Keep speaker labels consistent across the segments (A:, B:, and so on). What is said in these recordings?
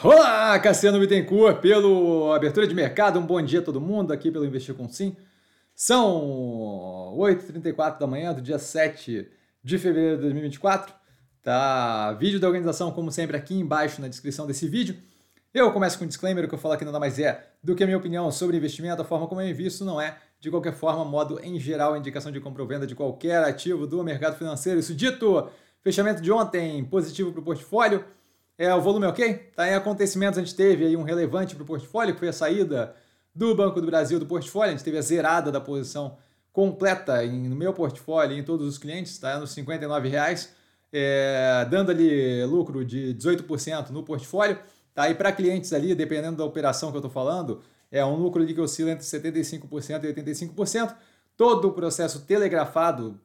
A: Olá, Cassiano Bittencourt, pelo abertura de mercado. Um bom dia a todo mundo aqui pelo Investir com Sim. São 8h34 da manhã do dia 7 de fevereiro de 2024. Tá vídeo da organização, como sempre, aqui embaixo na descrição desse vídeo. Eu começo com um disclaimer, o que eu falo aqui nada mais é do que a minha opinião sobre investimento, a forma como eu invisto não é, de qualquer forma, modo em geral, indicação de compra ou venda de qualquer ativo do mercado financeiro. Isso dito, fechamento de ontem positivo para o portfólio. É, o volume é ok? Tá, em acontecimentos a gente teve aí um relevante para o portfólio, que foi a saída do Banco do Brasil do portfólio, a gente teve a zerada da posição completa em, no meu portfólio em todos os clientes, tá nos 59 reais, é, dando ali lucro de 18% no portfólio. Tá? E para clientes ali, dependendo da operação que eu estou falando, é um lucro ali que oscila entre 75% e 85%. Todo o processo telegrafado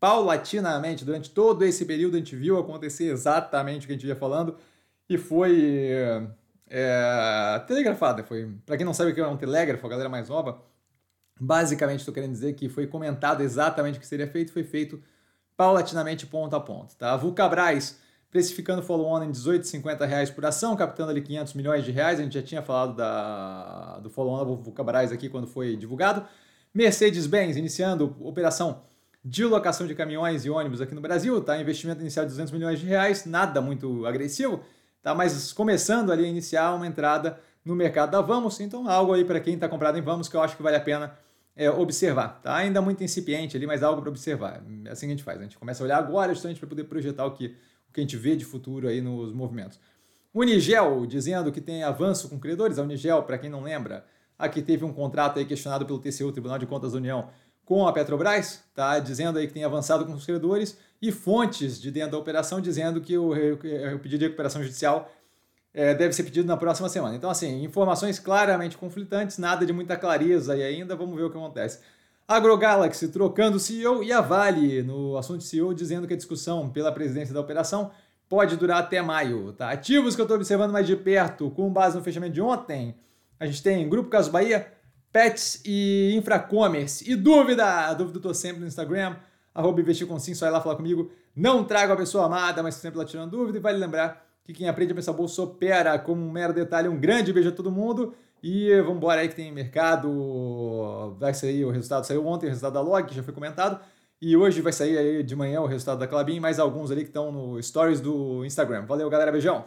A: paulatinamente durante todo esse período a gente viu acontecer exatamente o que a gente ia falando e foi é, telegrafada. Foi, para quem não sabe o que é um telégrafo, a galera mais nova, basicamente estou querendo dizer que foi comentado exatamente o que seria feito, foi feito paulatinamente ponto a ponto. Tá? Vulcabras precificando follow-on em 18,50 reais por ação, captando ali 500 milhões de reais. A gente já tinha falado da, do follow-on da Vulcabras aqui quando foi divulgado. Mercedes-Benz iniciando operação de locação de caminhões e ônibus aqui no Brasil, tá? Investimento inicial de 200 milhões de reais, nada muito agressivo tá? Mas começando ali a iniciar uma entrada no mercado da Vamos, então algo aí para quem está comprado em Vamos que eu acho que vale a pena é, observar, tá? Ainda muito incipiente ali, mas algo para observar. É assim que a gente faz, a gente começa a olhar agora justamente para poder projetar o que, o que a gente vê de futuro aí nos movimentos. Unigel dizendo que tem avanço com credores, a Unigel, para quem não lembra, aqui teve um contrato aí questionado pelo TCU, Tribunal de Contas da União, com a Petrobras, tá? Dizendo aí que tem avançado com os credores e fontes de dentro da operação dizendo que o, o pedido de recuperação judicial é, deve ser pedido na próxima semana. Então, assim, informações claramente conflitantes, nada de muita clareza e ainda, vamos ver o que acontece. AgroGalaxy trocando CEO e a Vale no assunto CEO dizendo que a discussão pela presidência da operação pode durar até maio. Tá? Ativos que eu estou observando mais de perto, com base no fechamento de ontem, a gente tem Grupo Caso Bahia, Pets e Infracommerce. E dúvida? Dúvida eu tô sempre no Instagram, arroba investir com sim, só ir lá falar comigo. Não trago a pessoa amada, mas sempre lá tirando dúvida. E vale lembrar que quem aprende a pensar bolsa opera como um mero detalhe. Um grande beijo a todo mundo. E vamos embora aí que tem mercado. Vai sair o resultado, saiu ontem o resultado da Log, que já foi comentado. E hoje vai sair aí de manhã o resultado da Clabin, mais alguns ali que estão no stories do Instagram. Valeu, galera, beijão!